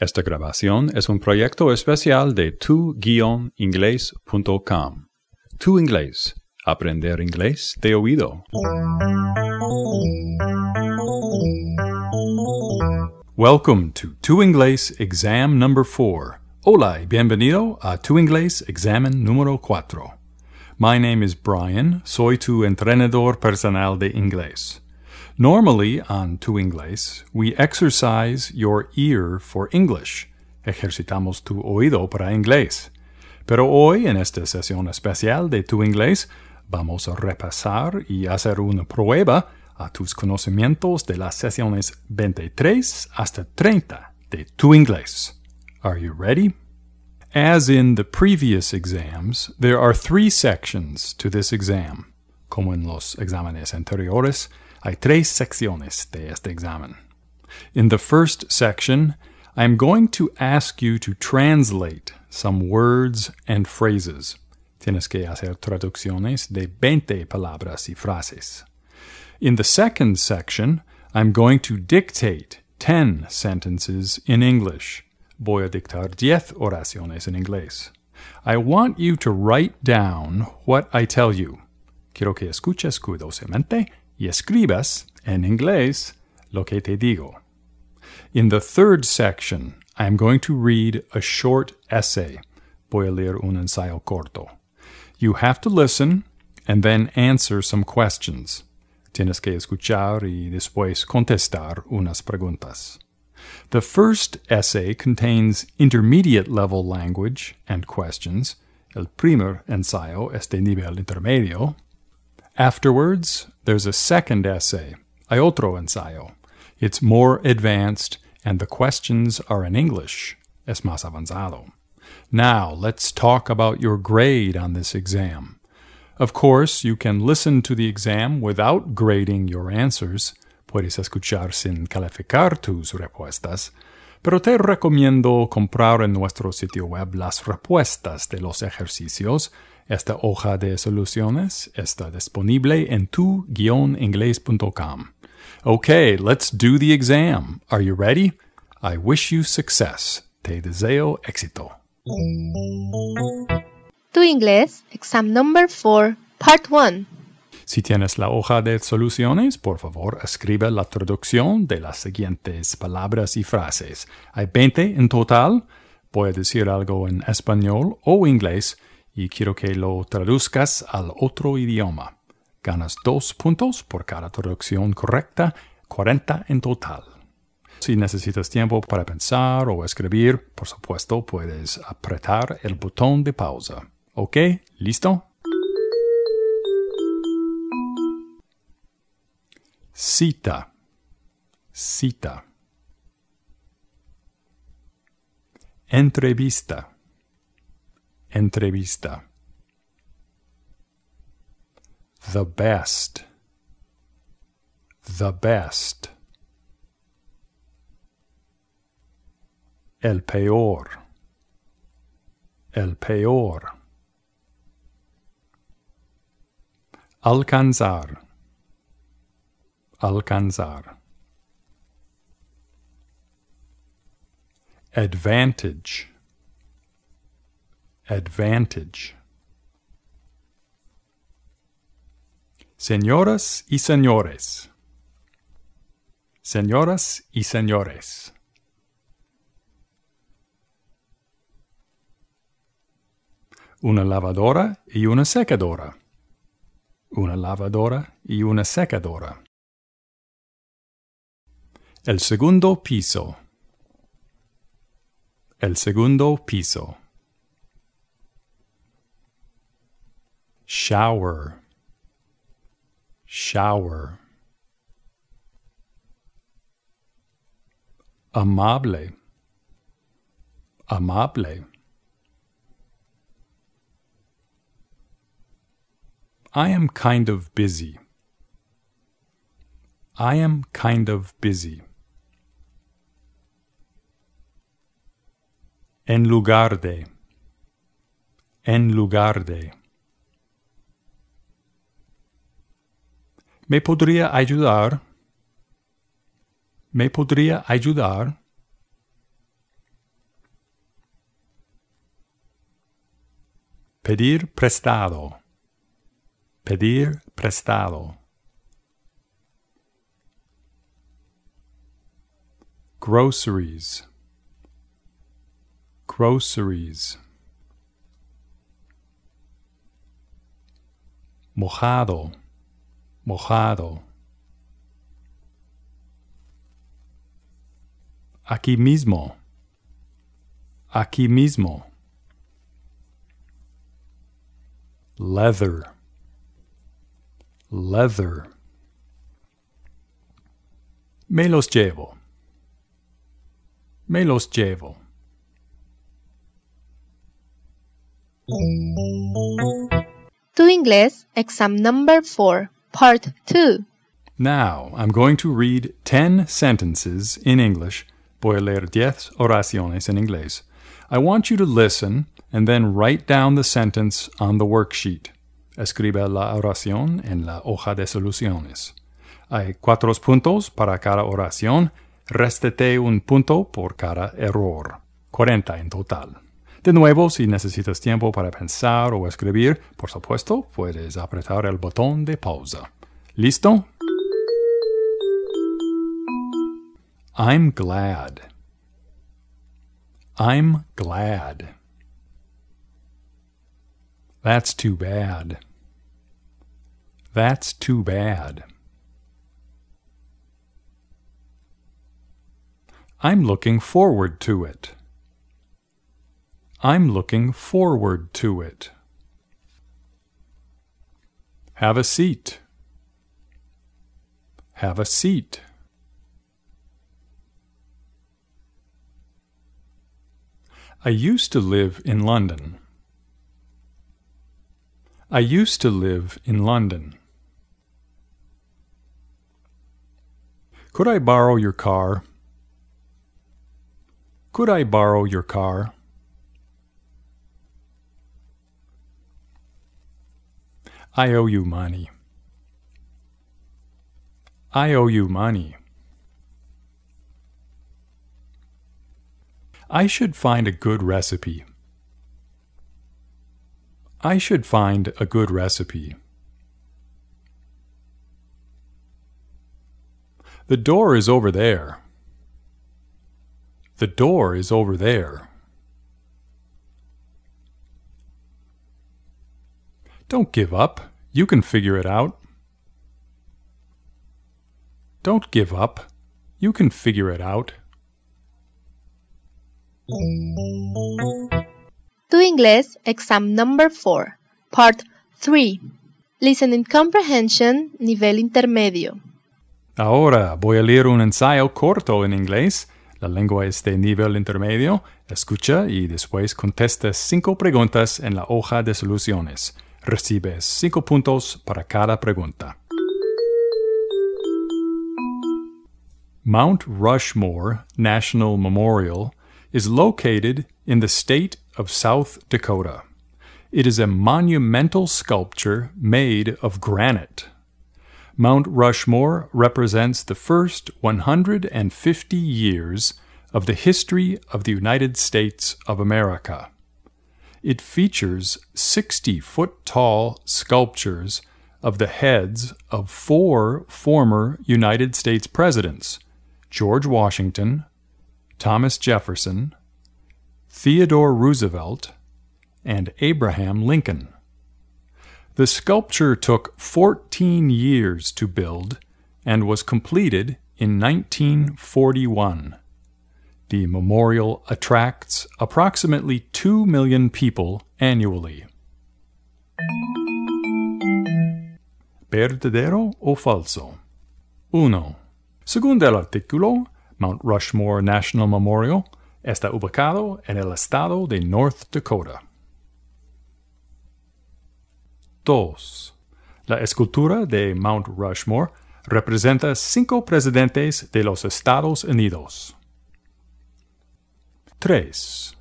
Esta grabación es un proyecto especial de tu-inglés.com. Tu Inglés. Aprender inglés de oído. Welcome to Tu Inglés Exam Number 4. Hola y bienvenido a Tu Inglés Examen número 4. My name is Brian, soy tu entrenador personal de inglés. Normally on Tu Inglés, we exercise your ear for English. Ejercitamos tu oído para inglés. Pero hoy, en esta sesión especial de Tu Inglés, vamos a repasar y hacer una prueba a tus conocimientos de las sesiones 23 hasta 30 de Tu Inglés. Are you ready? As in the previous exams, there are three sections to this exam. Como en los exámenes anteriores, hay tres secciones de este examen. In the first section, I'm going to ask you to translate some words and phrases. Tienes que hacer traducciones de 20 palabras y frases. In the second section, I'm going to dictate 10 sentences in English. Voy a dictar 10 oraciones en inglés. I want you to write down what I tell you. Quiero que escuches cuidadosamente y escribas en inglés lo que te digo. In the third section, I am going to read a short essay. Voy a leer un ensayo corto. You have to listen and then answer some questions. Tienes que escuchar y después contestar unas preguntas. The first essay contains intermediate level language and questions. El primer ensayo es de nivel intermedio. Afterwards, there's a second essay, hay otro ensayo. It's more advanced and the questions are in English, es más avanzado. Now, let's talk about your grade on this exam. Of course, you can listen to the exam without grading your answers. Puedes escuchar sin calificar tus respuestas. Pero te recomiendo comprar en nuestro sitio web las respuestas de los ejercicios esta hoja de soluciones está disponible en tu-inglés.com. Okay, let's do the exam. Are you ready? I wish you success. Te deseo éxito. Tu Inglés, exam number 4, part 1. Si tienes la hoja de soluciones, por favor, escribe la traducción de las siguientes palabras y frases. Hay 20 en total. A decir algo en español o inglés y quiero que lo traduzcas al otro idioma. Ganas dos puntos por cada traducción correcta, 40 en total. Si necesitas tiempo para pensar o escribir, por supuesto puedes apretar el botón de pausa. ¿Ok? ¿Listo? Cita. Cita. Entrevista. Entrevista. The best. The best. El peor. El peor. Alcanzar. Alcanzar. Advantage advantage. Señoras y señores. Señoras y señores. Una lavadora y una secadora. Una lavadora y una secadora. El segundo piso. El segundo piso. Shower shower amable amable I am kind of busy. I am kind of busy. En lugar de. En lugar de. ¿Me podría ayudar? ¿Me podría ayudar? Pedir prestado. Pedir prestado. Groceries. Groceries. Mojado. Mojado. Aquí mismo. Aquí mismo. Leather. Leather. Me los llevo. Me los llevo. Tu Inglés, exam number 4, part 2. Now, I'm going to read 10 sentences in English. Voy a leer 10 oraciones en inglés. I want you to listen and then write down the sentence on the worksheet. Escribe la oración en la hoja de soluciones. Hay cuatro puntos para cada oración. Restete un punto por cada error. 40 en total. De nuevo, si necesitas tiempo para pensar o escribir, por supuesto, puedes apretar el botón de pausa. ¿Listo? I'm glad. I'm glad. That's too bad. That's too bad. I'm looking forward to it. I'm looking forward to it. Have a seat. Have a seat. I used to live in London. I used to live in London. Could I borrow your car? Could I borrow your car? I owe you money. I owe you money. I should find a good recipe. I should find a good recipe. The door is over there. The door is over there. Don't give up. You can figure it out. Don't give up. You can figure it out. Tu Inglés, exam number 4, part 3. Listening comprehension, nivel intermedio. Ahora voy a leer un ensayo corto en inglés. La lengua es de nivel intermedio. Escucha y después contesta cinco preguntas en la hoja de soluciones. Recibes cinco puntos para cada pregunta. Mount Rushmore National Memorial is located in the state of South Dakota. It is a monumental sculpture made of granite. Mount Rushmore represents the first 150 years of the history of the United States of America. It features 60 foot tall sculptures of the heads of four former United States presidents George Washington, Thomas Jefferson, Theodore Roosevelt, and Abraham Lincoln. The sculpture took 14 years to build and was completed in 1941. The memorial attracts approximately 2 million people annually. ¿Verdadero o falso? 1. Según el artículo, Mount Rushmore National Memorial está ubicado en el estado de North Dakota. 2. La escultura de Mount Rushmore representa cinco presidentes de los Estados Unidos. 3.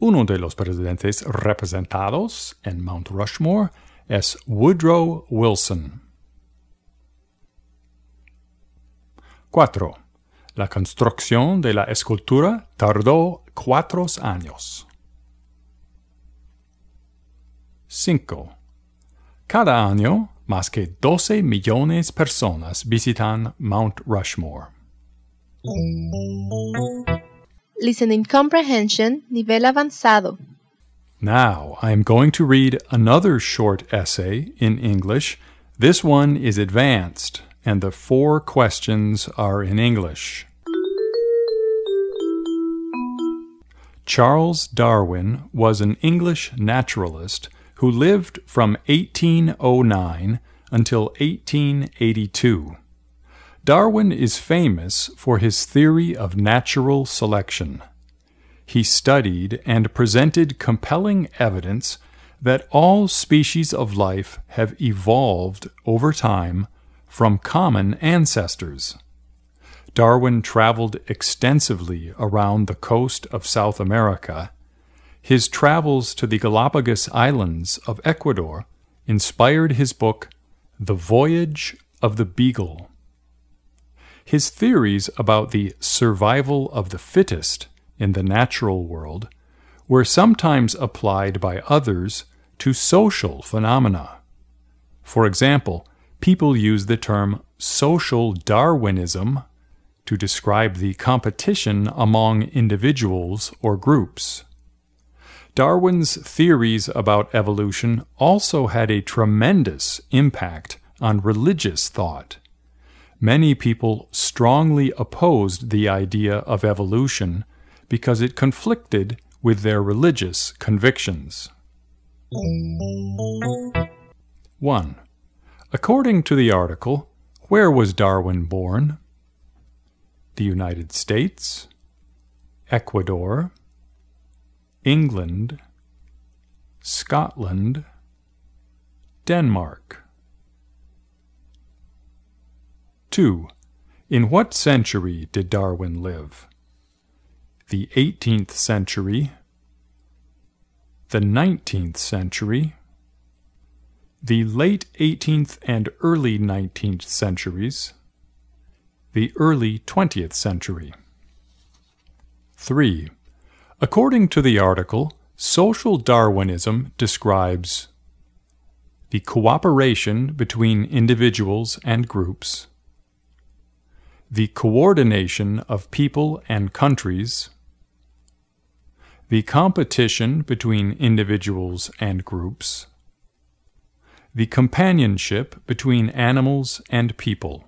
Uno de los presidentes representados en Mount Rushmore es Woodrow Wilson. 4. La construcción de la escultura tardó cuatro años. 5. Cada año, más que 12 millones personas visitan Mount Rushmore. Listening Comprehension, nivel avanzado. Now, I am going to read another short essay in English. This one is advanced, and the four questions are in English. Charles Darwin was an English naturalist who lived from 1809 until 1882. Darwin is famous for his theory of natural selection. He studied and presented compelling evidence that all species of life have evolved over time from common ancestors. Darwin traveled extensively around the coast of South America. His travels to the Galapagos Islands of Ecuador inspired his book, The Voyage of the Beagle. His theories about the survival of the fittest in the natural world were sometimes applied by others to social phenomena. For example, people use the term social Darwinism to describe the competition among individuals or groups. Darwin's theories about evolution also had a tremendous impact on religious thought. Many people strongly opposed the idea of evolution because it conflicted with their religious convictions. 1. According to the article, where was Darwin born? The United States, Ecuador, England, Scotland, Denmark. 2. In what century did Darwin live? The 18th century, the 19th century, the late 18th and early 19th centuries, the early 20th century. 3. According to the article, social Darwinism describes the cooperation between individuals and groups, the coordination of people and countries, the competition between individuals and groups, the companionship between animals and people.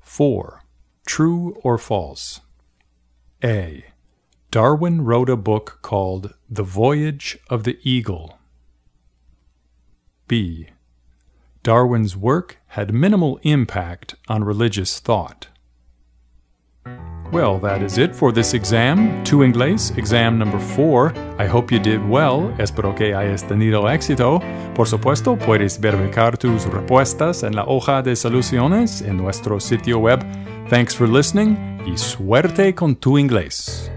4. True or false? A. Darwin wrote a book called The Voyage of the Eagle. B. Darwin's work had minimal impact on religious thought. Well, that is it for this exam, Tu Inglés, exam number 4. I hope you did well. Espero que hayas tenido éxito. Por supuesto, puedes verificar tus respuestas en la hoja de soluciones en nuestro sitio web. Thanks for listening y suerte con tu inglés.